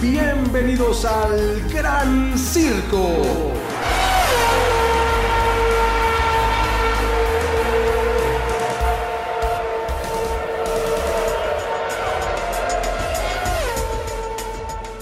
Bienvenidos al Gran Circo.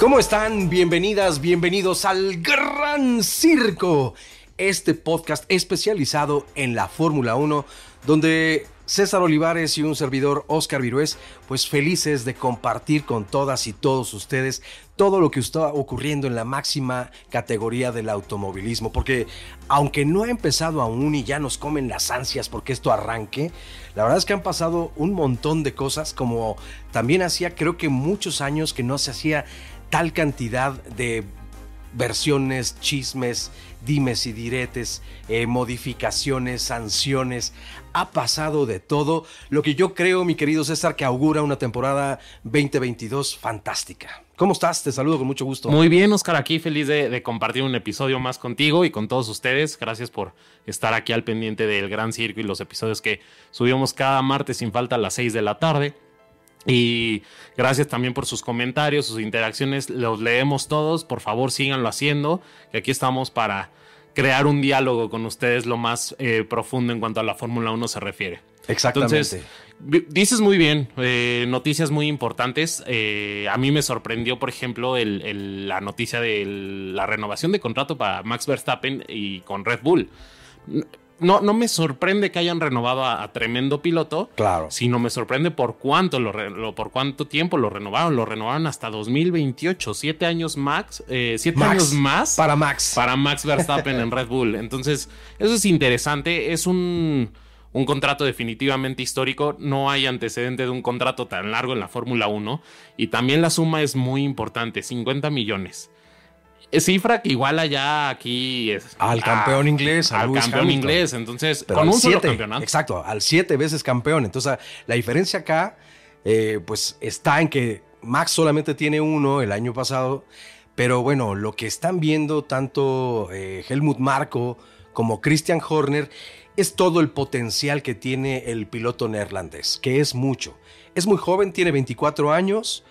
¿Cómo están? Bienvenidas, bienvenidos al Gran Circo, este podcast especializado en la Fórmula 1, donde César Olivares y un servidor Oscar Virués, pues felices de compartir con todas y todos ustedes todo lo que está ocurriendo en la máxima categoría del automovilismo, porque aunque no ha empezado aún y ya nos comen las ansias porque esto arranque, la verdad es que han pasado un montón de cosas, como también hacía creo que muchos años que no se hacía tal cantidad de versiones, chismes, dimes y diretes, eh, modificaciones, sanciones. Ha pasado de todo. Lo que yo creo, mi querido César, que augura una temporada 2022 fantástica. ¿Cómo estás? Te saludo con mucho gusto. Muy bien, Oscar, aquí feliz de, de, compartir un episodio más contigo y con todos ustedes. Gracias por estar aquí al pendiente del Gran Circo y los episodios que subimos cada martes sin falta a las 6 de la tarde. Y gracias también por sus comentarios, sus interacciones, los leemos todos, por favor síganlo haciendo, que aquí estamos para crear un diálogo con ustedes lo más eh, profundo en cuanto a la Fórmula 1 se refiere. Exactamente. Entonces, dices muy bien, eh, noticias muy importantes. Eh, a mí me sorprendió, por ejemplo, el, el, la noticia de la renovación de contrato para Max Verstappen y con Red Bull no, no me sorprende que hayan renovado a, tremendo piloto. Claro. Sino me sorprende por cuánto lo, por cuánto tiempo lo renovaron. Lo renovaron hasta 2028. Siete años max. Eh, siete años más. Para Max. Para Max Verstappen en Red Bull. Entonces, eso es interesante. Es un, un contrato definitivamente histórico. No hay antecedente de un contrato tan largo en la Fórmula 1. Y también la suma es muy importante. 50 millones cifra que igual allá aquí es al campeón inglés, al campeón inglés, entonces con un solo campeonato. Exacto, al siete veces campeón. Entonces, la diferencia acá, eh, pues está en que Max solamente tiene uno el año pasado, pero bueno, lo que están viendo tanto eh, Helmut Marko como Christian Horner es todo el potencial que tiene el piloto neerlandés, que es mucho. Es muy joven, tiene 24 años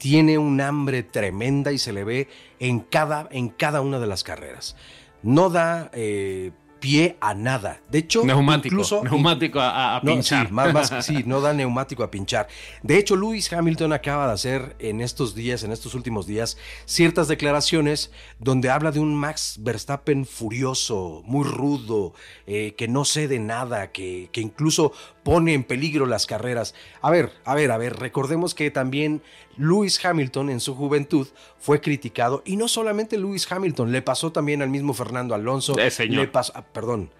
tiene un hambre tremenda y se le ve en cada, en cada una de las carreras. No da eh, pie a nada. De hecho, neumático, incluso, neumático a, pinchar. sí, más, sí, no da neumático a pinchar. De hecho, Lewis Hamilton acaba de hacer en estos días, en estos últimos días, ciertas declaraciones donde habla de un Max Verstappen furioso, muy rudo, eh, que no cede nada, que, que incluso pone en peligro las carreras. A ver, a ver, a ver, recordemos que también Lewis Hamilton en su juventud fue criticado y no solamente Lewis Hamilton, le pasó también al mismo Fernando Alonso. Eh, señor. Le pasó, ah, perdón.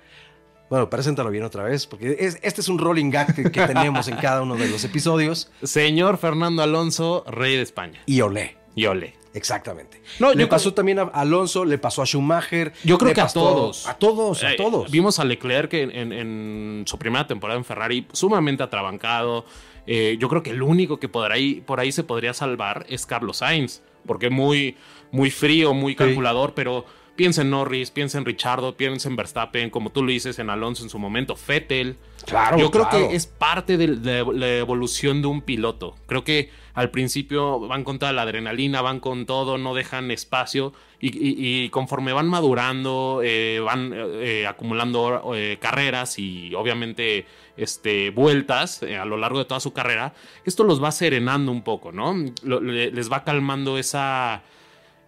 Bueno, preséntalo bien otra vez, porque este es un rolling gag que, que tenemos en cada uno de los episodios. Señor Fernando Alonso, rey de España. Y olé. Y olé. Exactamente. No, le pasó también a Alonso, le pasó a Schumacher. Yo creo que a todos. A todos, a eh, todos. Vimos a Leclerc en, en, su primera temporada en Ferrari sumamente atrabancado. Eh, yo creo que el único que por ahí, por ahí se podría salvar es Carlos Sainz, porque muy, muy frío, muy calculador, pero piensa en Norris, piensa en Richardo, piensa en Verstappen, como tú lo dices, en Alonso en su momento, Fettel. Claro, Yo creo que es parte de, la evolución de un piloto. Creo que al principio van con toda la adrenalina, van con todo, no dejan espacio y, conforme van madurando, eh, van eh, acumulando eh, carreras y obviamente este, vueltas a lo largo de toda su carrera, esto los va serenando un poco, ¿no? les va calmando esa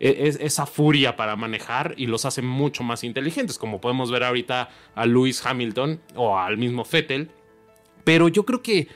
e, esa furia para manejar y los hace mucho más inteligentes, como podemos ver ahorita a Lewis Hamilton o al mismo Fettel. Pero yo creo que,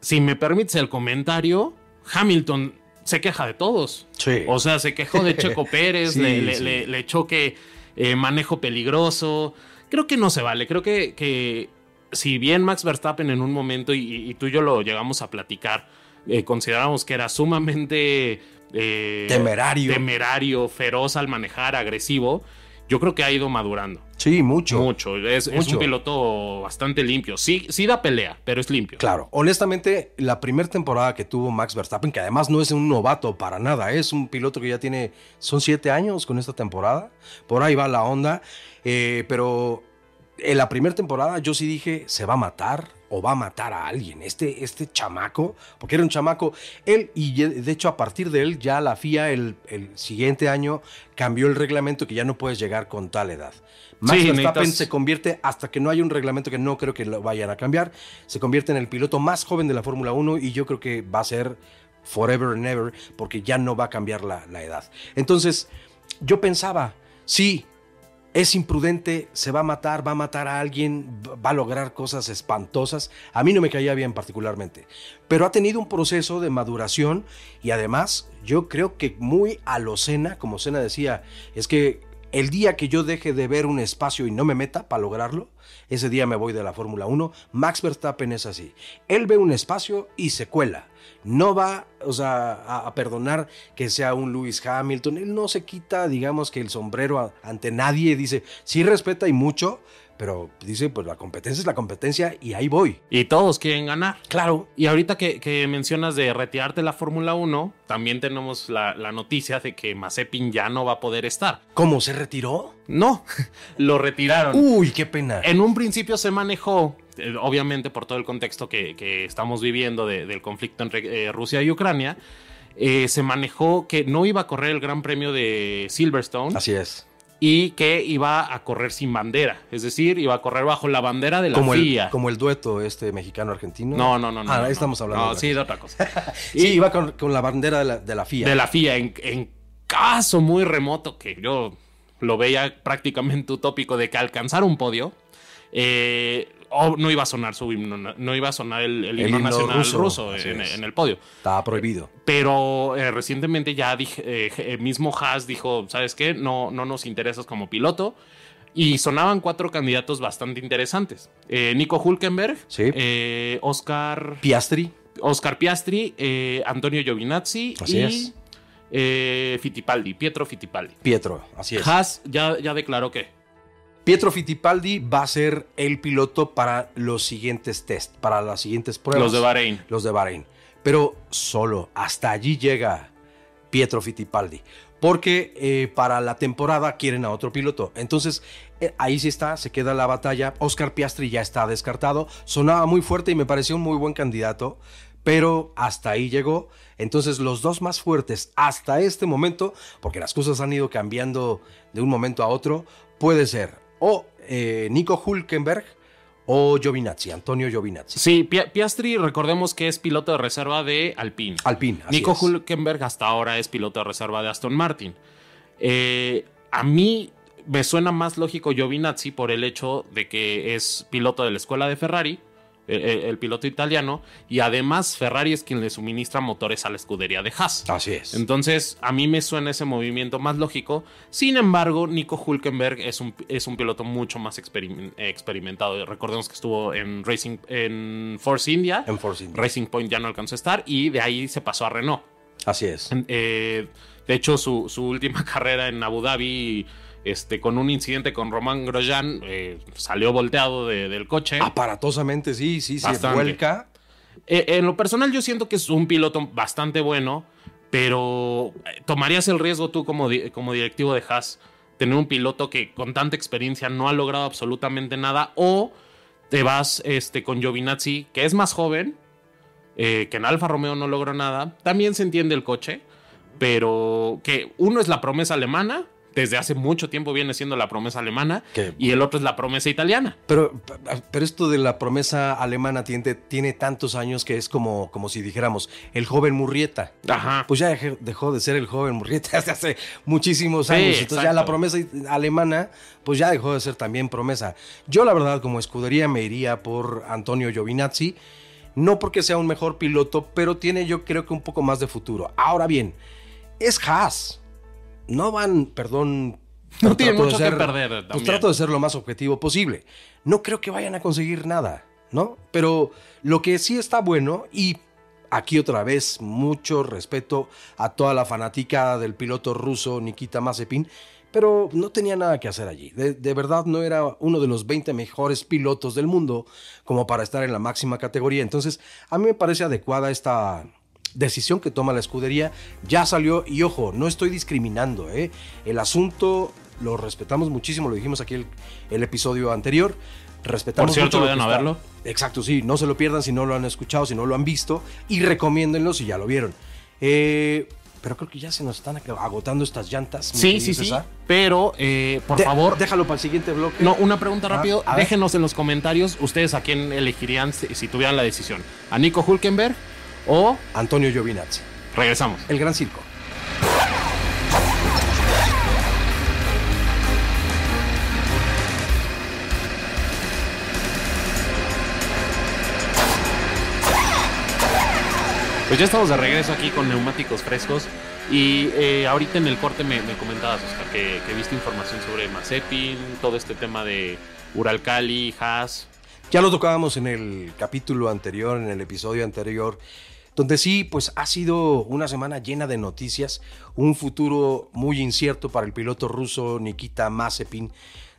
si me permites el comentario, Hamilton se queja de todos. O sea, se quejó de Checo Pérez, le, echó que eh, manejo peligroso. Creo que no se vale. Creo que, que si bien Max Verstappen en un momento, y, tú y yo lo llegamos a platicar, eh, consideramos que era sumamente eh, temerario. temerario, feroz al manejar, agresivo, yo creo que ha ido madurando. Sí, mucho. Mucho. Es, un piloto bastante limpio. Sí, sí da pelea, pero es limpio. Claro. Honestamente, la primera temporada que tuvo Max Verstappen, que además no es un novato para nada, es un piloto que ya tiene, son siete años con esta temporada. Por ahí va la onda. Eh, pero en la primera temporada yo sí dije, se va a matar o va a matar a alguien. Este, este chamaco, porque era un chamaco, él, y de hecho a partir de él ya la FIA el, el siguiente año cambió el reglamento que ya no puedes llegar con tal edad. Max Sí, Verstappen necesitas- se convierte, hasta que no haya un reglamento que no creo que lo vayan a cambiar, se convierte en el piloto más joven de la Fórmula 1 y yo creo que va a ser forever and ever porque ya no va a cambiar la, la edad. Entonces, yo pensaba, sí, es imprudente, se va a matar, va a matar a alguien, va a lograr cosas espantosas. A mí no me caía bien particularmente, pero ha tenido un proceso de maduración y además yo creo que muy a lo Senna, como Senna decía, es que el día que yo deje de ver un espacio y no me meta para lograrlo, ese día me voy de la Fórmula 1. Max Verstappen es así. Él ve un espacio y se cuela. No va, o sea, a, a perdonar que sea un Lewis Hamilton. Él no se quita, digamos, que el sombrero a- ante nadie. Dice, sí respeta y mucho, pero dice, pues la competencia es la competencia y ahí voy. Y todos quieren ganar. Claro. Y ahorita que, que mencionas de retirarte la Fórmula 1, también tenemos la, la noticia de que Mazepin ya no va a poder estar. ¿Cómo se retiró? No, lo retiraron. Uy, qué pena. En un principio se manejó, obviamente por todo el contexto que, que estamos viviendo de- del conflicto entre eh, Rusia y Ucrania, eh, se manejó que no iba a correr el Gran Premio de Silverstone Así es. y que iba a correr sin bandera, es decir, iba a correr bajo la bandera de la Como FIA. el, como el dueto este mexicano-argentino. No, no, no, no. Ah, no, estamos hablando. No, de sí, de otra cosa. Sí, iba con, con la bandera de la, de la FIA. de la FIA en, en caso muy remoto que yo lo veía prácticamente utópico de que alcanzara un podio eh, o no iba a sonar su himno, no, iba a sonar el, el El himno himno nacional ruso, en, el podio Estaba prohibido. pero eh, recientemente ya dije, eh, el mismo Haas dijo, ¿sabes qué? No, no nos interesas como piloto. Y sonaban cuatro candidatos bastante interesantes. Eh, Nico Hulkenberg, Sí. eh, Oscar, Piastri. Oscar Piastri, eh, Antonio Giovinazzi Así y es. eh, Fittipaldi, Pietro Fittipaldi. Pietro, así es. Haas ya, ya declaró que Pietro Fittipaldi va a ser el piloto para los siguientes test, para las siguientes pruebas. los de Bahrein. Los de Bahrein. Pero solo hasta allí llega Pietro Fittipaldi. Porque eh, para la temporada quieren a otro piloto. Entonces, eh, ahí sí está, se queda la batalla. Oscar Piastri ya está descartado. Sonaba muy fuerte y me pareció un muy buen candidato. Pero hasta ahí llegó. Entonces, los dos más fuertes hasta este momento, porque las cosas han ido cambiando de un momento a otro, puede ser o eh, Nico Hulkenberg o Giovinazzi, Antonio Giovinazzi. Sí, Pi- Piastri, recordemos que es piloto de reserva de Alpine. Alpine. así Nico es. Hulkenberg hasta ahora es piloto de reserva de Aston Martin. Eh, a mí me suena más lógico Giovinazzi por el hecho de que es piloto de la escuela de Ferrari, el, piloto italiano, y además Ferrari es quien le suministra motores a la escudería de Haas. Así es. Entonces, a mí me suena ese movimiento más lógico. Sin embargo, Nico Hulkenberg es un, es un piloto mucho más experim- experimentado. Recordemos que estuvo en Racing en Force India. En Force India. Racing Point ya no alcanzó a estar y de ahí se pasó a Renault. Así es. Eh, de hecho, su, su última carrera en Abu Dhabi, este, con un incidente con Román Grosjean, eh, salió volteado de- del coche. Aparatosamente, sí, sí, se Bastante. vuelca. Eh, en lo personal, yo siento que es un piloto bastante bueno, pero eh, ¿tomarías el riesgo tú como, di- como directivo de Haas tener un piloto que con tanta experiencia no ha logrado absolutamente nada? ¿O te vas este, con Giovinazzi, que es más joven, eh, que en Alfa Romeo no logró nada? También se entiende el coche, pero que uno es la promesa alemana. Desde hace mucho tiempo viene siendo la promesa alemana y el otro es la promesa italiana. Pero, pero esto de la promesa alemana tiene, tiene tantos años que es como, como si dijéramos el joven Murrieta. Ajá. Pues ya dejó de ser el joven Murrieta desde hace muchísimos Sí, años. Entonces ya la promesa alemana, pues ya dejó de ser también promesa. Yo la verdad como escudería me iría por Antonio Giovinazzi. No porque sea un mejor piloto, pero tiene yo creo que un poco más de futuro. Ahora bien, es Haas. No van, perdón. No pero tiene trato de mucho que perder Pues trato de ser lo más objetivo posible. No creo que vayan a conseguir nada, ¿no? Pero lo que sí está bueno y aquí otra vez mucho respeto a toda la fanática del piloto ruso Nikita Mazepin, pero no tenía nada que hacer allí. De, de verdad no era uno de los 20 mejores pilotos del mundo como para estar en la máxima categoría. Entonces, a mí me parece adecuada esta decisión que toma la escudería. Ya salió y ojo, no estoy discriminando, ¿eh? El asunto lo respetamos muchísimo, lo dijimos aquí el, el episodio anterior. Respetamos Por cierto, vayan a verlo. Exacto, sí, no se lo pierdan si no lo han escuchado, si no lo han visto, y recomiéndenlo si ya lo vieron. Eh, pero creo que ya se nos están agotando estas llantas. Sí, sí, sí. Pero, eh, por De- favor, Déjalo para el siguiente bloque. No, una pregunta Ah, rápido. Déjenos en los comentarios ustedes a quién elegirían si, si tuvieran la decisión. ¿A Nico Hulkenberg o Antonio Giovinazzi, regresamos? el gran circo. Pues ya estamos de regreso aquí con neumáticos frescos. Y eh, ahorita en el corte me, me comentabas, Oscar, que, que viste información sobre Mazepin, todo este tema de Uralcali, Haas. Ya lo tocábamos en el capítulo anterior, en el episodio anterior, donde sí, pues ha sido una semana llena de noticias, un futuro muy incierto para el piloto ruso Nikita Mazepin,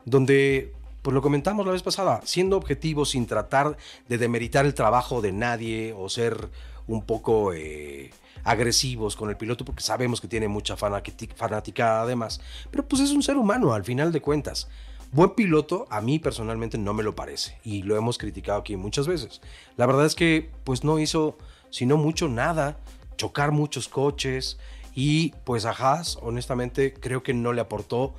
donde, pues lo comentamos la vez pasada, siendo objetivos sin tratar de demeritar el trabajo de nadie o ser un poco eh, agresivos con el piloto, porque sabemos que tiene mucha fanaticada además, pero pues es un ser humano al final de cuentas. Buen piloto, a mí personalmente no me lo parece y lo hemos criticado aquí muchas veces. La verdad es que pues no hizo sino mucho nada, chocar muchos coches y pues a Haas honestamente creo que no le aportó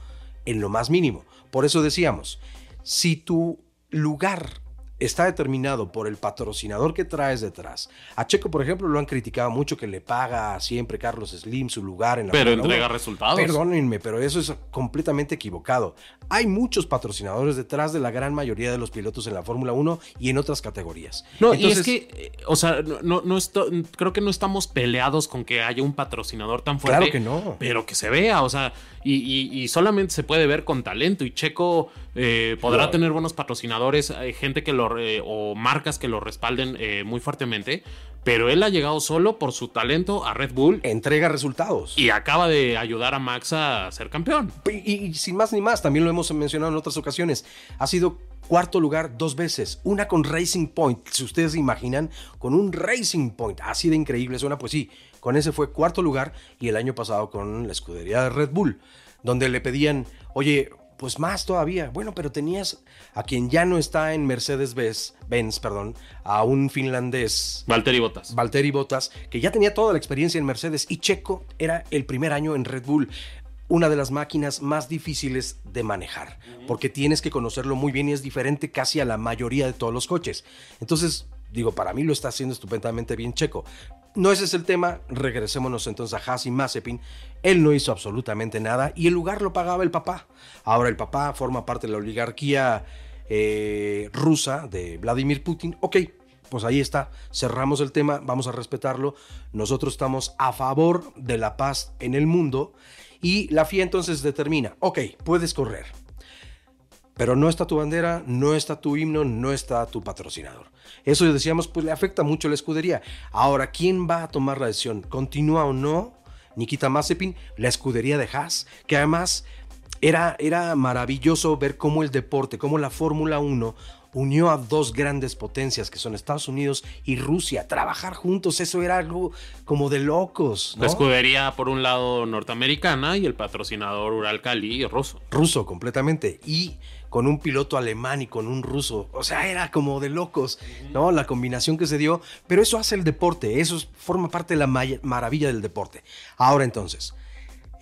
en lo más mínimo. Por eso decíamos, si tu lugar está determinado por el patrocinador que traes detrás. A Checo, por ejemplo, lo han criticado mucho que le paga siempre Carlos Slim su lugar en la Pero Fórmula entrega 1. resultados. Perdónenme, pero eso es completamente equivocado. Hay muchos patrocinadores detrás de la gran mayoría de los pilotos en la Fórmula 1 y en otras categorías. No, y es que, eh, o sea, no, no, no esto- creo que no estamos peleados con que haya un patrocinador tan fuerte. Claro que no. Pero que se vea, o sea, y, y- y solamente se puede ver con talento. Y Checo eh, podrá Claro. tener buenos patrocinadores, gente que lo, eh, o marcas que lo respalden eh, muy fuertemente, pero él ha llegado solo por su talento a Red Bull entrega resultados. y acaba de ayudar a Max a ser campeón. Y, y sin más ni más, también lo hemos mencionado en otras ocasiones, ha sido cuarto lugar dos veces, una con Racing Point, si ustedes se imaginan, con un Racing Point, así de increíble suena, pues sí, con ese fue cuarto lugar y el año pasado con la escudería de Red Bull, donde le pedían, oye, pues más todavía, bueno, pero tenías a quien ya no está en Mercedes-Benz, Benz, perdón, a un finlandés. Valtteri Bottas. Valtteri Bottas, que ya tenía toda la experiencia en Mercedes y Checo era el primer año en Red Bull, una de las máquinas más difíciles de manejar, porque tienes que conocerlo muy bien y es diferente casi a la mayoría de todos los coches. Entonces, digo, para mí lo está haciendo estupendamente bien Checo. No ese es el tema, regresémonos entonces a Haas y Mazepin. Él no hizo absolutamente nada y el lugar lo pagaba el papá. Ahora el papá forma parte de la oligarquía eh, rusa de Vladimir Putin. Ok, pues ahí está, cerramos el tema, vamos a respetarlo. Nosotros estamos a favor de la paz en el mundo y la FIA entonces determina, ok, puedes correr, pero no está tu bandera, no está tu himno, no está tu patrocinador. Eso decíamos, pues le afecta mucho a la escudería. Ahora, ¿quién va a tomar la decisión? ¿Continúa o no Nikita Mazepin, la escudería de Haas? Que además era, era maravilloso ver cómo el deporte, cómo la Fórmula 1 unió a dos grandes potencias que son Estados Unidos y Rusia. Trabajar juntos, eso era algo como de locos. ¿no? La escudería, por un lado, norteamericana y el patrocinador Uralcali ruso. ruso completamente y con un piloto alemán y con un ruso. O sea, era como de locos, ¿no? La combinación que se dio, pero eso hace el deporte, eso es- forma parte de la ma- maravilla del deporte. Ahora entonces,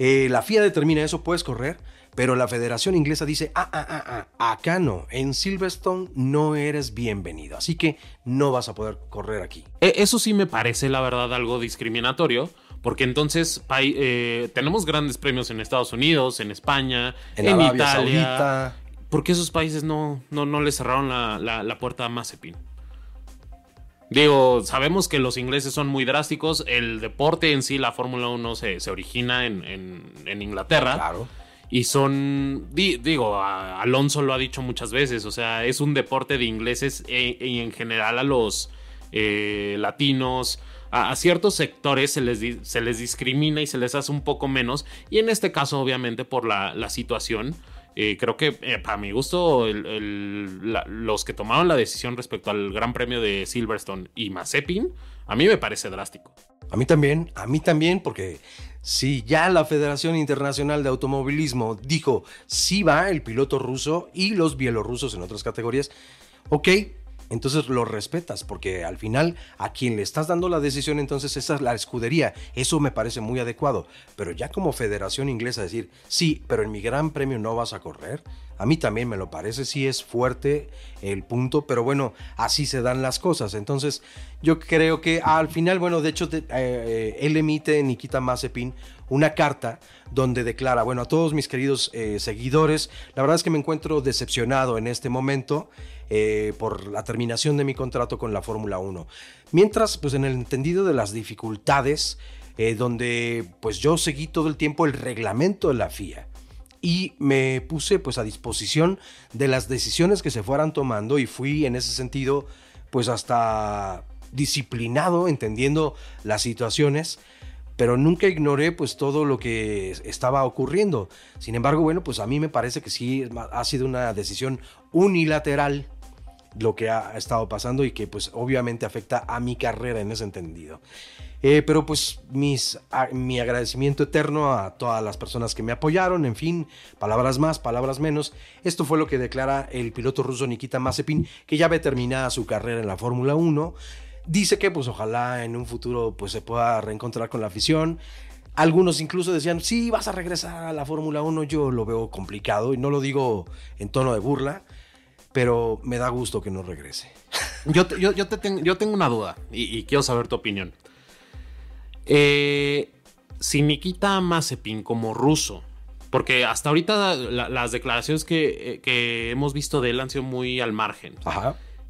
eh, la FIA determina eso, puedes correr, pero la Federación Inglesa dice, ah, ah, ah, ah, acá no, en Silverstone no eres bienvenido, así que no vas a poder correr aquí. E- Eso sí me parece, la verdad, algo discriminatorio. Porque entonces eh, tenemos grandes premios en Estados Unidos, en España, En, Italia. Saudita, ¿Por qué esos países no, no, no le cerraron la, la- la puerta a Mazepin? Digo, sabemos que los ingleses son muy drásticos. El deporte en sí, la Fórmula 1, se, se origina en, en- en Inglaterra. claro. Y son, di- digo, a- Alonso lo ha dicho muchas veces, o sea, es un deporte de ingleses e- y en general a los eh, latinos, a, a ciertos sectores se les, se les discrimina y se les hace un poco menos. Y en este caso, obviamente, por la, la situación, eh, creo que eh, para mi gusto, los que tomaron la decisión respecto al Gran Premio de Silverstone y Mazepin A mí me parece drástico. A mí también, a mí también, porque si ya la Federación Internacional de Automovilismo dijo sí va el piloto ruso y los bielorrusos en otras categorías, ok, entonces lo respetas, porque al final a quien le estás dando la decisión, entonces esa es la escudería. Eso me parece muy adecuado. Pero ya como Federación Inglesa decir, sí, pero en mi Gran Premio no vas a correr, a mí también me lo parece, sí es fuerte el punto, pero bueno, así se dan las cosas. Entonces yo creo que al final, bueno, de hecho, eh, eh, él emite, Nikita Mazepin, una carta donde declara, bueno, a todos mis queridos eh, seguidores, la verdad es que me encuentro decepcionado en este momento. Eh, por la terminación de mi contrato con la Fórmula 1. Mientras, pues en el entendido de las dificultades, eh, donde pues yo seguí todo el tiempo el reglamento de la FIA y me puse pues a disposición de las decisiones que se fueran tomando y fui en ese sentido pues hasta disciplinado entendiendo las situaciones pero nunca ignoré pues todo lo que estaba ocurriendo. Sin embargo, bueno, pues a mí me parece que sí ha sido una decisión unilateral lo que ha estado pasando y que pues obviamente afecta a mi carrera en ese entendido. Eh, pero pues mis, mi agradecimiento eterno a todas las personas que me apoyaron, en fin, palabras más, palabras menos. Esto fue lo que declara el piloto ruso Nikita Mazepin, que ya ve terminada su carrera en la Fórmula 1. Dice que pues ojalá en un futuro pues se pueda reencontrar con la afición. Algunos incluso decían, sí, vas a regresar a la Fórmula 1, yo lo veo complicado y no lo digo en tono de burla pero me da gusto que no regrese. Yo, yo, yo, tengo una duda y, quiero saber tu opinión. Eh, si Nikita Mazepin como ruso, porque hasta ahorita las declaraciones que, hemos visto de él han sido muy al margen.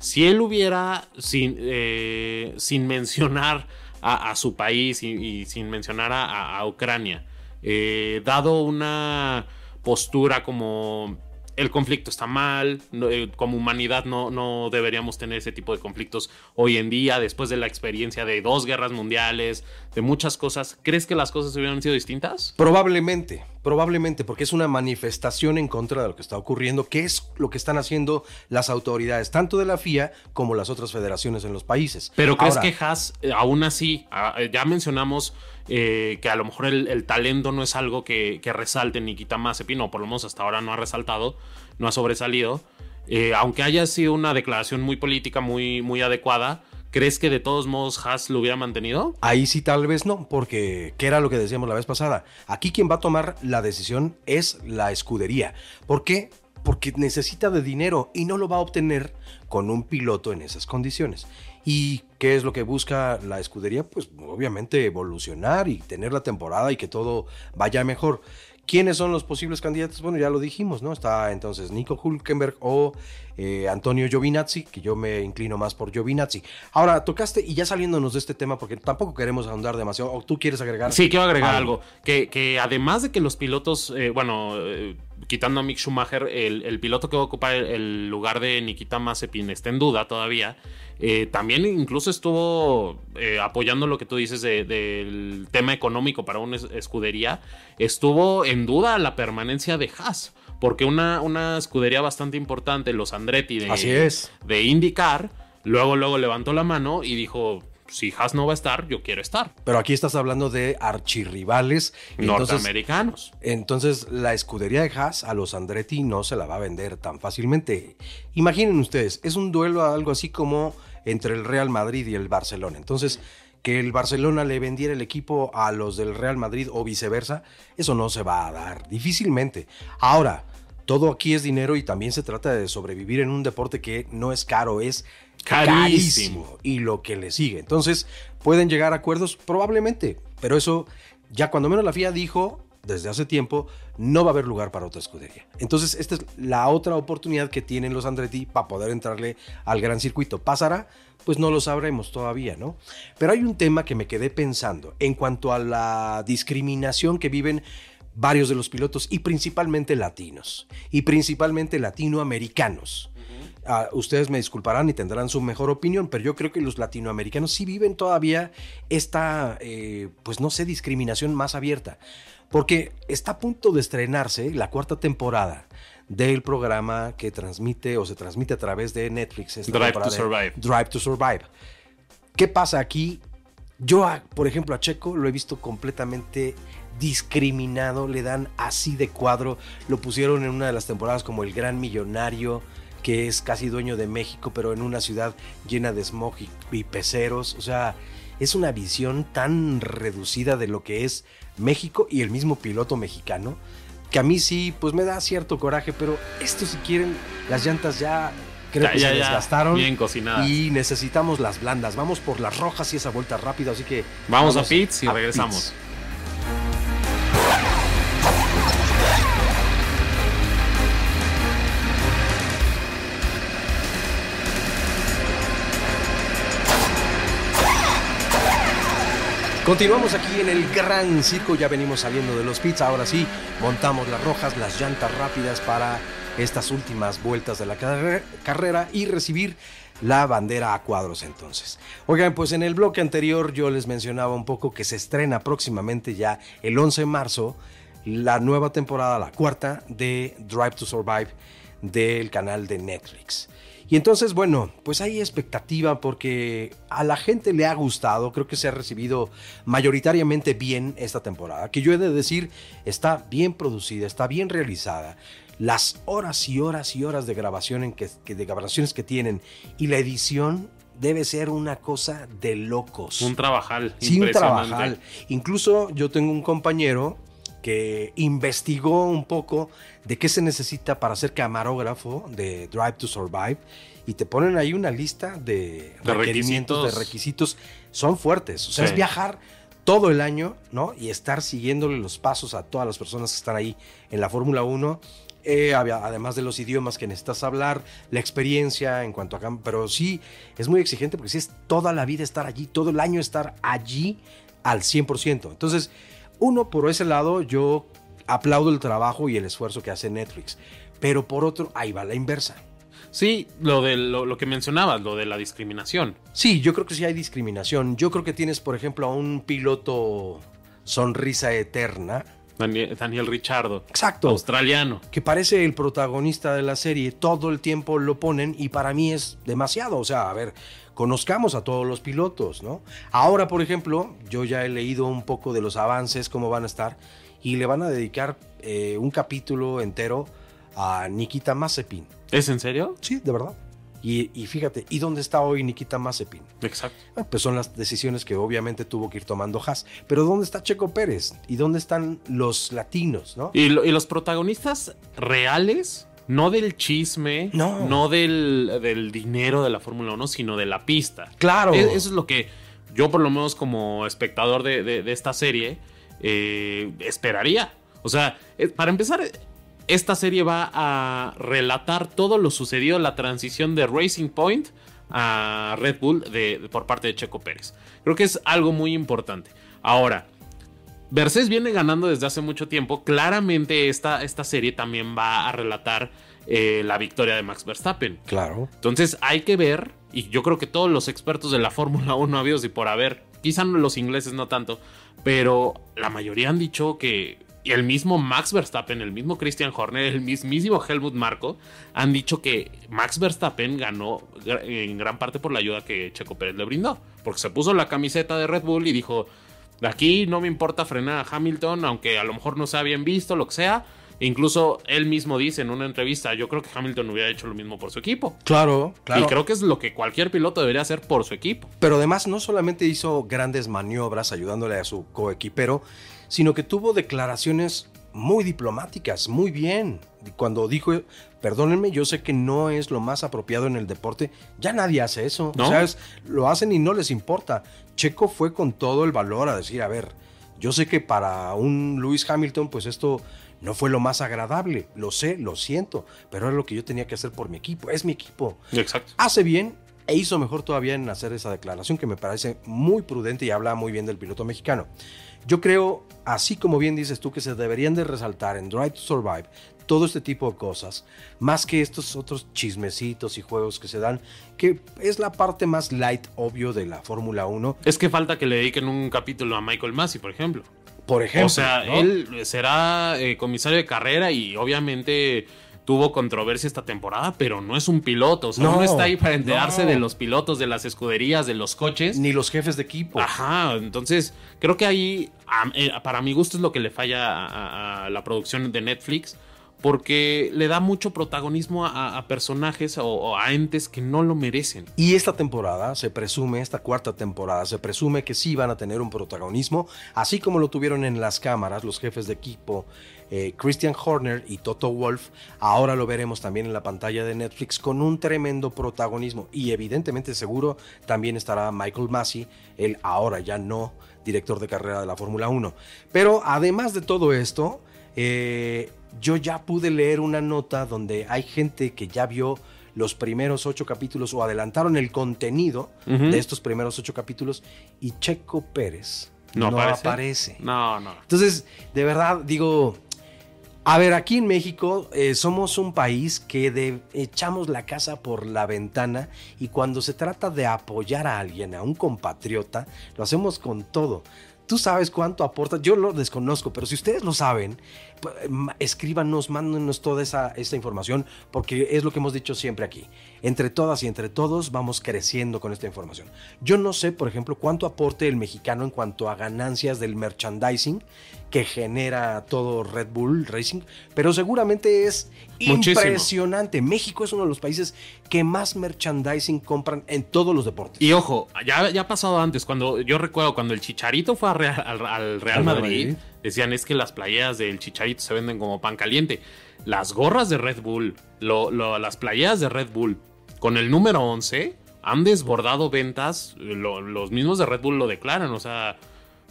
Si él hubiera, sin, eh, sin mencionar a, su país y, sin mencionar a, Ucrania, eh, dado una postura como el conflicto está mal, eh, como humanidad no, no deberíamos tener ese tipo de conflictos hoy en día, después de la experiencia de dos guerras mundiales, de muchas cosas. ¿Crees que las cosas hubieran sido distintas? Probablemente, probablemente, porque es una manifestación en contra de lo que está ocurriendo, que es lo que están haciendo las autoridades, tanto de la FIA como las otras federaciones en los países. Pero ¿crees que Haas, eh, aún así, ah, eh, ya mencionamos eh, que a lo mejor el, talento no es algo que, resalte Nikita Mazepin, o por lo menos hasta ahora no ha resaltado, no ha sobresalido. Eh, aunque haya sido una declaración muy política, muy, muy adecuada, ¿crees que de todos modos Haas lo hubiera mantenido? Ahí sí tal vez no, porque ¿qué era lo que decíamos la vez pasada? Aquí quien va a tomar la decisión es la escudería. ¿Por qué? Porque necesita de dinero y no lo va a obtener con un piloto en esas condiciones. ¿Y qué es lo que busca la escudería? Pues obviamente evolucionar y tener la temporada y que todo vaya mejor. ¿Quiénes son los posibles candidatos? Bueno, ya lo dijimos, ¿no? Está entonces Nico Hulkenberg o eh, Antonio Giovinazzi, que yo me inclino más por Giovinazzi. Ahora, tocaste, y ya saliéndonos de este tema, porque tampoco queremos ahondar demasiado, o tú quieres agregar. Sí, quiero agregar algo. Que, que, además de que los pilotos, eh, bueno, eh, quitando a Mick Schumacher, el, piloto que va a ocupar el, lugar de Nikita Mazepin está en duda todavía. Eh, también incluso estuvo eh, apoyando lo que tú dices del tema económico para una escudería. Estuvo en duda la permanencia de Haas. Porque una, una escudería bastante importante, los Andretti de, Así es. de IndyCar, luego, luego levantó la mano y dijo: si Haas no va a estar, yo quiero estar. Pero aquí estás hablando de archirrivales norteamericanos. Entonces, la escudería de Haas a los Andretti no se la va a vender tan fácilmente. Imaginen ustedes, es un duelo algo así como entre el Real Madrid y el Barcelona. Entonces, que el Barcelona le vendiera el equipo a los del Real Madrid o viceversa, eso no se va a dar difícilmente. Ahora, todo aquí es dinero y también se trata de sobrevivir en un deporte que no es caro, es carísimo. Y lo que le sigue. Entonces, ¿pueden llegar a acuerdos? Probablemente, pero eso ya cuando menos la FIA dijo desde hace tiempo, no va a haber lugar para otra escudería. Entonces, esta es la otra oportunidad que tienen los Andretti para poder entrarle al gran circuito. ¿Pasará? Pues no lo sabremos todavía, ¿no? Pero hay un tema que me quedé pensando en cuanto a la discriminación que viven varios de los pilotos y principalmente latinos y principalmente latinoamericanos. Ustedes me disculparán y tendrán su mejor opinión, pero yo creo que los latinoamericanos sí viven todavía esta, eh, pues no sé, discriminación más abierta porque está a punto de estrenarse la cuarta temporada del programa que transmite o se transmite a través de Netflix. Drive to Survive. Drive to Survive. ¿Qué pasa aquí? Yo, por ejemplo, a Checo lo he visto completamente discriminado, le dan así de cuadro, lo pusieron en una de las temporadas como el gran millonario, que es casi dueño de México, pero en una ciudad llena de smog y, peceros. O sea, es una visión tan reducida de lo que es México y el mismo piloto mexicano, que a mí sí, pues me da cierto coraje, pero esto si quieren, las llantas ya creo que se desgastaron. Bien cocinadas. Y necesitamos las blandas. Vamos por las rojas y esa vuelta rápida, así que... Vamos, a pits y regresamos. Continuamos aquí en el Gran Circo, ya venimos saliendo de los pits, ahora sí, montamos las rojas, las llantas rápidas para estas últimas vueltas de la carrera y recibir la bandera a cuadros entonces. Oigan, pues en el bloque anterior yo les mencionaba un poco que se estrena próximamente ya el 11 de marzo la nueva temporada, la cuarta de Drive to Survive del canal de Netflix. Y entonces, bueno, pues hay expectativa porque a la gente le ha gustado, creo que se ha recibido mayoritariamente bien esta temporada, que yo he de decir, está bien producida, está bien realizada. Las horas y horas y horas de grabación en que, de grabaciones que tienen y la edición debe ser una cosa de locos. Un trabajal. Sí, un trabajal. Incluso yo tengo un compañero que investigó un poco de qué se necesita para ser camarógrafo de Drive to Survive y te ponen ahí una lista de, requerimientos, de requisitos. Son fuertes. O sea, es viajar todo el año, ¿no? Y estar siguiéndole los pasos a todas las personas que están ahí en la Fórmula 1. Eh, además de los idiomas que necesitas hablar, la experiencia en cuanto a... Pero sí, es muy exigente porque sí es toda la vida estar allí, todo el año estar allí al 100%. Entonces, uno, por ese lado, yo aplaudo el trabajo y el esfuerzo que hace Netflix. Pero por otro, ahí va la inversa. Sí, lo de lo, que mencionabas, lo de la discriminación. Sí, yo creo que sí hay discriminación. Yo creo que tienes, por ejemplo, a un piloto sonrisa eterna. Daniel, Daniel Richardo. Exacto. Australiano. Que parece el protagonista de la serie. Todo el tiempo lo ponen y para mí es demasiado. O sea, a ver, conozcamos a todos los pilotos, ¿no? Ahora, por ejemplo, yo ya he leído un poco de los avances, cómo van a estar, y le van a dedicar eh, un capítulo entero a Nikita Mazepin. ¿Es en serio? Sí, de verdad. Y, fíjate, ¿y dónde está hoy Nikita Mazepin? Exacto. Ah, pues son las decisiones que obviamente tuvo que ir tomando Haas. Pero ¿dónde está Checo Pérez? ¿Y dónde están los latinos, no? y los protagonistas reales no del chisme, no, del, dinero de la Fórmula 1, sino de la pista. Claro. E, eso es lo que yo, por lo menos como espectador de, esta serie, eh, esperaría. O sea, eh, para empezar, esta serie va a relatar todo lo sucedido en la transición de Racing Point a Red Bull de, por parte de Checo Pérez. Creo que es algo muy importante. Ahora, Mercedes viene ganando desde hace mucho tiempo. Claramente esta, esta serie también va a relatar eh, la victoria de Max Verstappen. Claro. Entonces hay que ver, y yo creo que todos los expertos de la Fórmula 1 habidos y por haber, quizá los ingleses no tanto, pero la mayoría han dicho que el mismo Max Verstappen, el mismo Christian Horner, el mismísimo Helmut Marko han dicho que Max Verstappen ganó en gran parte por la ayuda que Checo Pérez le brindó, porque se puso la camiseta de Red Bull y dijo, aquí no me importa frenar a Hamilton, aunque a lo mejor no sea bien visto, lo que sea. Incluso él mismo dice en una entrevista, yo creo que Hamilton hubiera hecho lo mismo por su equipo. Claro, claro. Y creo que es lo que cualquier piloto debería hacer por su equipo. Pero además no solamente hizo grandes maniobras ayudándole a su coequipero, sino que tuvo declaraciones muy diplomáticas, muy bien. Cuando dijo, perdónenme, yo sé que no es lo más apropiado en el deporte, ya nadie hace eso. O sea, lo hacen y no les importa. Checo fue con todo el valor a decir, a ver, yo sé que para un Lewis Hamilton, pues esto no fue lo más agradable, lo sé, lo siento, pero es lo que yo tenía que hacer por mi equipo, es mi equipo. Exacto. Hace bien e hizo mejor todavía en hacer esa declaración que me parece muy prudente y habla muy bien del piloto mexicano. Yo creo, así como bien dices tú, que se deberían de resaltar en Drive to Survive todo este tipo de cosas, más que estos otros chismecitos y juegos que se dan, que es la parte más light, obvio, de la Fórmula 1. Es que falta que le dediquen un capítulo a Michael Massey, por ejemplo. Por ejemplo. O sea, él será eh, comisario de carrera y obviamente tuvo controversia esta temporada, pero no es un piloto. O sea, No, no está ahí para enterarse no. de los pilotos, de las escuderías, de los coches. Ni los jefes de equipo. Ajá, entonces creo que ahí, eh, para mi gusto, es lo que le falla a, a- a la producción de Netflix, porque le da mucho protagonismo a, personajes o, o a entes que no lo merecen. Y esta temporada se presume, esta cuarta temporada, se presume que sí van a tener un protagonismo, así como lo tuvieron en las cámaras los jefes de equipo eh, Christian Horner y Toto Wolf. Ahora lo veremos también en la pantalla de Netflix con un tremendo protagonismo. Y evidentemente seguro también estará Michael Massey, el ahora ya no director de carrera de la Fórmula 1. Pero además de todo esto, eh, yo ya pude leer una nota donde hay gente que ya vio los primeros ocho capítulos o adelantaron el contenido de estos primeros ocho capítulos y Checo Pérez ¿No no, aparece? aparece. No, no. Entonces, de verdad, digo, a ver, aquí en México eh, somos un país que de- echamos la casa por la ventana y cuando se trata de apoyar a alguien, a un compatriota, lo hacemos con todo. Tú sabes cuánto aporta, yo lo desconozco, pero si ustedes lo saben, escríbanos, mándenos toda esa, esa información, porque es lo que hemos dicho siempre aquí. Entre todas y entre todos vamos creciendo con esta información. Yo no sé, por ejemplo, cuánto aporte el mexicano en cuanto a ganancias del merchandising que genera todo Red Bull Racing, pero seguramente es Muchísimo. impresionante. México es uno de los países que más merchandising compran en todos los deportes. Y ojo, ya, ya ha pasado antes, cuando yo recuerdo cuando el Chicharito fue a Real- al, al Real Al Real Madrid, Madrid. Decían es que las playeras del Chicharito se venden como pan caliente. Las gorras de Red Bull, lo- lo- las playeras de Red Bull con el número 11 han desbordado ventas, lo- los mismos de Red Bull lo declaran, o sea,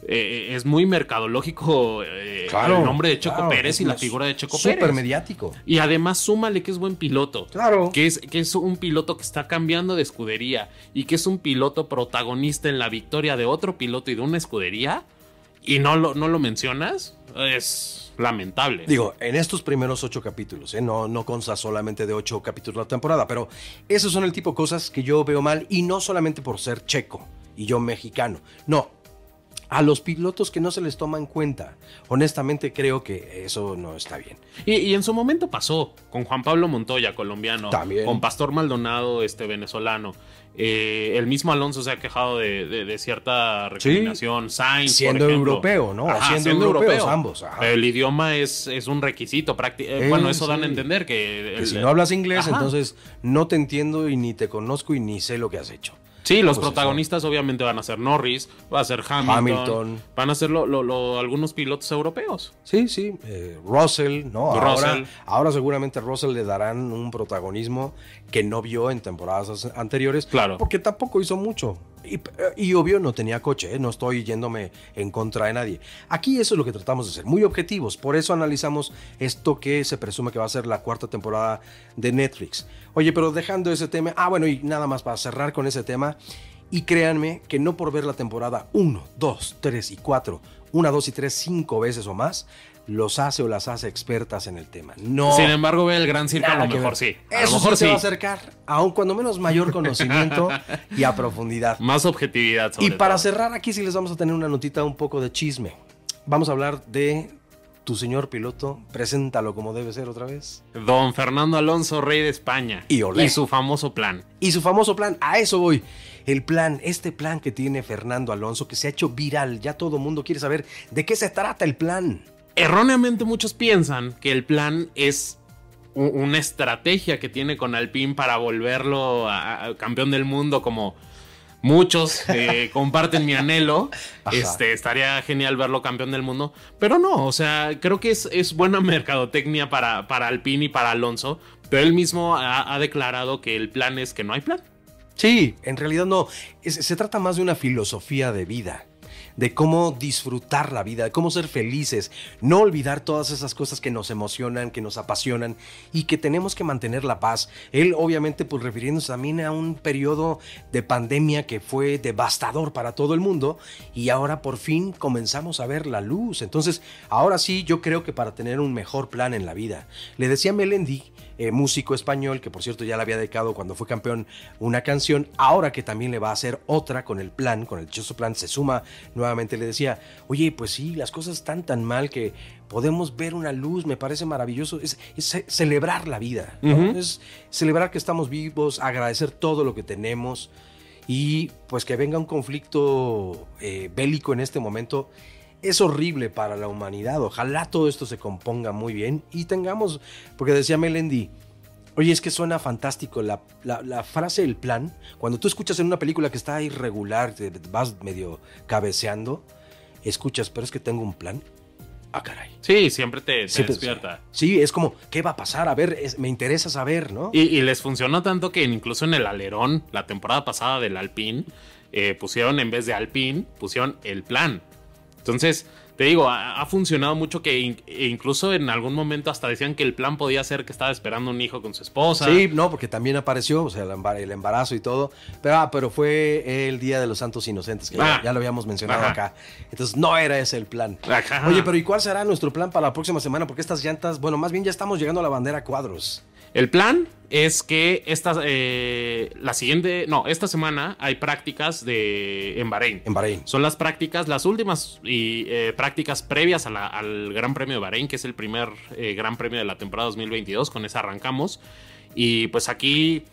eh, es muy mercadológico eh, el nombre de Checo claro, Pérez y la figura de Checo Súper Pérez. mediático. Y además súmale que es buen piloto. Claro. Que es, que es un piloto que está cambiando de escudería y que es un piloto protagonista en la victoria de otro piloto y de una escudería y no lo, no lo mencionas, es lamentable. Digo, en estos primeros ocho capítulos, ¿eh? no, no consta solamente de ocho capítulos la temporada, pero esos son el tipo de cosas que yo veo mal y no solamente por ser checo y yo mexicano, no. A los pilotos que no se les toma en cuenta. Honestamente creo que eso no está bien. Y, y en su momento pasó con Juan Pablo Montoya, colombiano, También. con Pastor Maldonado, este venezolano. Eh, el mismo Alonso se ha quejado de, de- de cierta recriminación. Sainz, Siendo europeo, ¿no? Siendo europeos ambos, ajá. El idioma es, es un requisito. prácti- eh, bueno, eso dan a entender que. Si no hablas inglés, Ajá. entonces no te entiendo y ni te conozco y ni sé lo que has hecho. Sí, los Pues protagonistas obviamente van a ser Norris, va a ser Hamilton, Hamilton. van a ser lo- lo- lo- algunos pilotos europeos. Sí, sí. eh, Russell, ¿no? Ahora, Russell. ahora seguramente a Russell le darán un protagonismo que no vio en temporadas anteriores. Claro. Porque tampoco hizo mucho. Y, eh, y obvio no tenía coche, ¿eh? no estoy yéndome en contra de nadie. Aquí eso es lo que tratamos de ser, muy objetivos. Por eso analizamos esto que se presume que va a ser la cuarta temporada de Netflix. Oye, pero dejando ese tema, ah, bueno, y nada más para cerrar con ese tema. Y créanme que no por ver la temporada 1, 2, 3 y 4, 1, 2 y 3, 5 veces o más, los hace o las hace expertas en el tema. No. Sin embargo, ve el gran circo, a lo mejor sí. A Eso lo mejor sí va a acercar, aun cuando menos mayor conocimiento y a profundidad. Más objetividad. sobre Y para todo. cerrar aquí sí les vamos a tener una notita un poco de chisme. Vamos a hablar de tu señor piloto. Preséntalo como debe ser otra vez. Don Fernando Alonso, rey de España. Y olé. su famoso plan. Y su famoso plan, a eso voy. El plan, este plan que tiene Fernando Alonso, que se ha hecho viral, ya todo el mundo quiere saber de qué se trata el plan. Erróneamente muchos piensan que el plan es una estrategia que tiene con Alpine para volverlo a, a campeón del mundo como muchos eh, comparten mi anhelo. Ajá. Este, estaría genial verlo campeón del mundo. Pero no, o sea, creo que es, es buena mercadotecnia para, para Alpine y para Alonso. Pero él mismo ha, ha declarado que el plan es que no hay plan. Sí, en realidad no. Es- se trata más de una filosofía de vida, de cómo disfrutar la vida, de cómo ser felices, no olvidar todas esas cosas que nos emocionan, que nos apasionan y que tenemos que mantener la paz. Él obviamente pues refiriéndose también a un periodo de pandemia que fue devastador para todo el mundo y ahora por fin comenzamos a ver la luz. Entonces, ahora sí yo creo que para tener un mejor plan en la vida. Le decía Melendi eh, músico español, que por cierto ya le había dedicado cuando fue campeón una canción, ahora que también le va a hacer otra con el plan, con el dichoso plan, se suma nuevamente le decía, oye, pues sí, las cosas están tan mal que podemos ver una luz, me parece maravilloso. Es, es ce- celebrar la vida, ¿no? Es celebrar que estamos vivos, agradecer todo lo que tenemos y pues que venga un conflicto eh, bélico en este momento. Es horrible para la humanidad. Ojalá todo esto se componga muy bien y tengamos, porque decía Melendi, Oye, es que suena fantástico la, la- la frase el plan. Cuando tú escuchas en una película que está irregular, te vas medio cabeceando, escuchas, pero es que tengo un plan. Ah, caray. Sí, siempre te, pues, despierta. Sí, es como, ¿qué va a pasar? A ver, es- me interesa saber, ¿no? Y, y les funcionó tanto que incluso en el alerón, la temporada pasada del Alpine, eh, pusieron en vez de Alpine, pusieron el plan. Entonces, te digo, ha, ha funcionado mucho que in- e incluso en algún momento hasta decían que el plan podía ser que estaba esperando un hijo con su esposa. Sí, no, porque también apareció, o sea, el embar- el embarazo y todo. Pero, ah, pero fue el Día de los Santos Inocentes, que ya- Ah. ya, lo habíamos mencionado Ajá. acá. Entonces, no era ese el plan. Ajá. Oye, pero ¿y cuál será nuestro plan para la próxima semana? Porque estas llantas, bueno, más bien ya estamos llegando a la bandera cuadros. El plan es que esta, eh, la siguiente, no, esta semana hay prácticas de, en Bahrein. En Bahrein. Son las prácticas, las últimas y, eh, prácticas previas a la- al Gran Premio de Bahrein, que es el primer eh, Gran Premio de la temporada 2022. Con esa arrancamos. Y pues aquí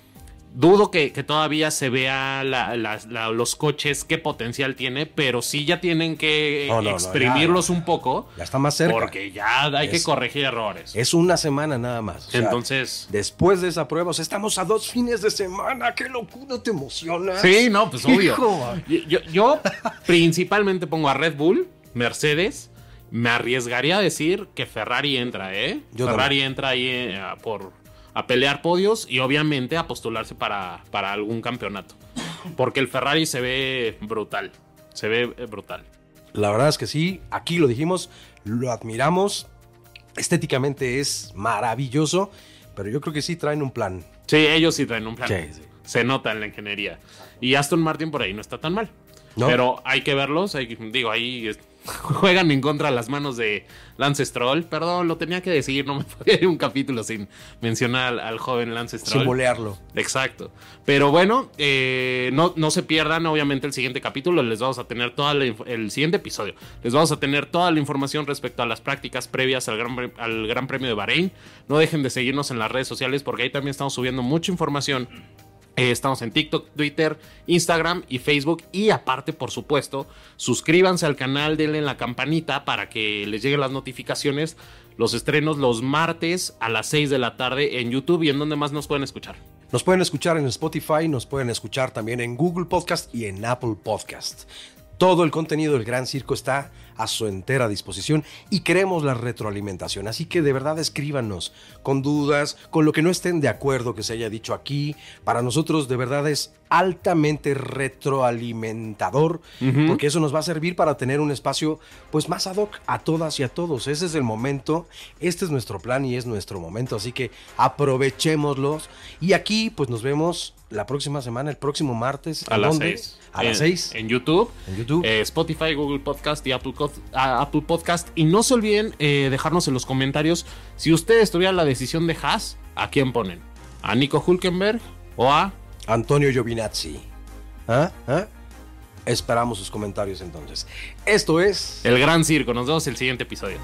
dudo que, que todavía se vea la- la- la- los coches, qué potencial tiene, pero sí ya tienen que No, no, no, exprimirlos un poco. Ya está más cerca. Porque ya hay que corregir errores. Es una semana nada más. o sea, Entonces... después de esa prueba, o sea, estamos a dos fines de semana. ¡Qué locura! ¿Te emocionas? Sí, no, pues obvio. Hijo. Yo, yo- principalmente pongo a Red Bull, Mercedes. Me arriesgaría a decir que Ferrari entra, ¿eh? Yo Ferrari entra ahí eh, por, a pelear podios y obviamente a postularse para, para algún campeonato. Porque el Ferrari se ve brutal. Se ve eh, brutal. La verdad es que sí, aquí lo dijimos, lo admiramos. Estéticamente es maravilloso, pero yo creo que sí traen un plan. Sí, ellos sí traen un plan. Sí, sí. Se nota en la ingeniería. Y Aston Martin por ahí no está tan mal. ¿No? Pero hay que verlos. hay digo, ahí juegan en contra las manos de Lance Stroll. Perdón, lo tenía que decir. No me podía ir un capítulo sin mencionar al, al joven Lance Stroll. Sin bolearlo. Exacto. Pero bueno, eh, no, no se pierdan obviamente el siguiente capítulo. Les vamos a tener toda la el siguiente episodio. Les vamos a tener toda la información respecto a las prácticas previas al Gran, al Gran Premio de Bahrein. No dejen de seguirnos en las redes sociales porque ahí también estamos subiendo mucha información. Eh, estamos en TikTok, Twitter, Instagram y Facebook. Y aparte, por supuesto, suscríbanse al canal, denle la campanita para que les lleguen las notificaciones. Los estrenos los martes a las 6 de la tarde en YouTube y en donde más nos pueden escuchar. Nos pueden escuchar en Spotify, nos pueden escuchar también en Google Podcast y en Apple Podcast. Todo el contenido del Gran Circo está a su entera disposición y queremos la retroalimentación. Así que de verdad escríbanos con dudas, con lo que no estén de acuerdo que se haya dicho aquí. Para nosotros de verdad es altamente retroalimentador porque eso nos va a servir para tener un espacio pues más ad hoc a todas y a todos. Ese es el momento, este es nuestro plan y es nuestro momento, así que aprovechémoslos y aquí pues nos vemos la próxima semana, el próximo martes. A ¿En las dónde? 6. A las 6. En YouTube. En YouTube. eh, Spotify, Google Podcast y Apple, a- Apple Podcast. Y no se olviden eh, dejarnos en los comentarios si ustedes tuvieran la decisión de Haas, ¿a quién ponen? ¿A Nico Hulkenberg o a Antonio Giovinazzi. ¿Ah? ¿Ah? Esperamos sus comentarios entonces. Esto es... El Gran Circo? Nos vemos el siguiente episodio.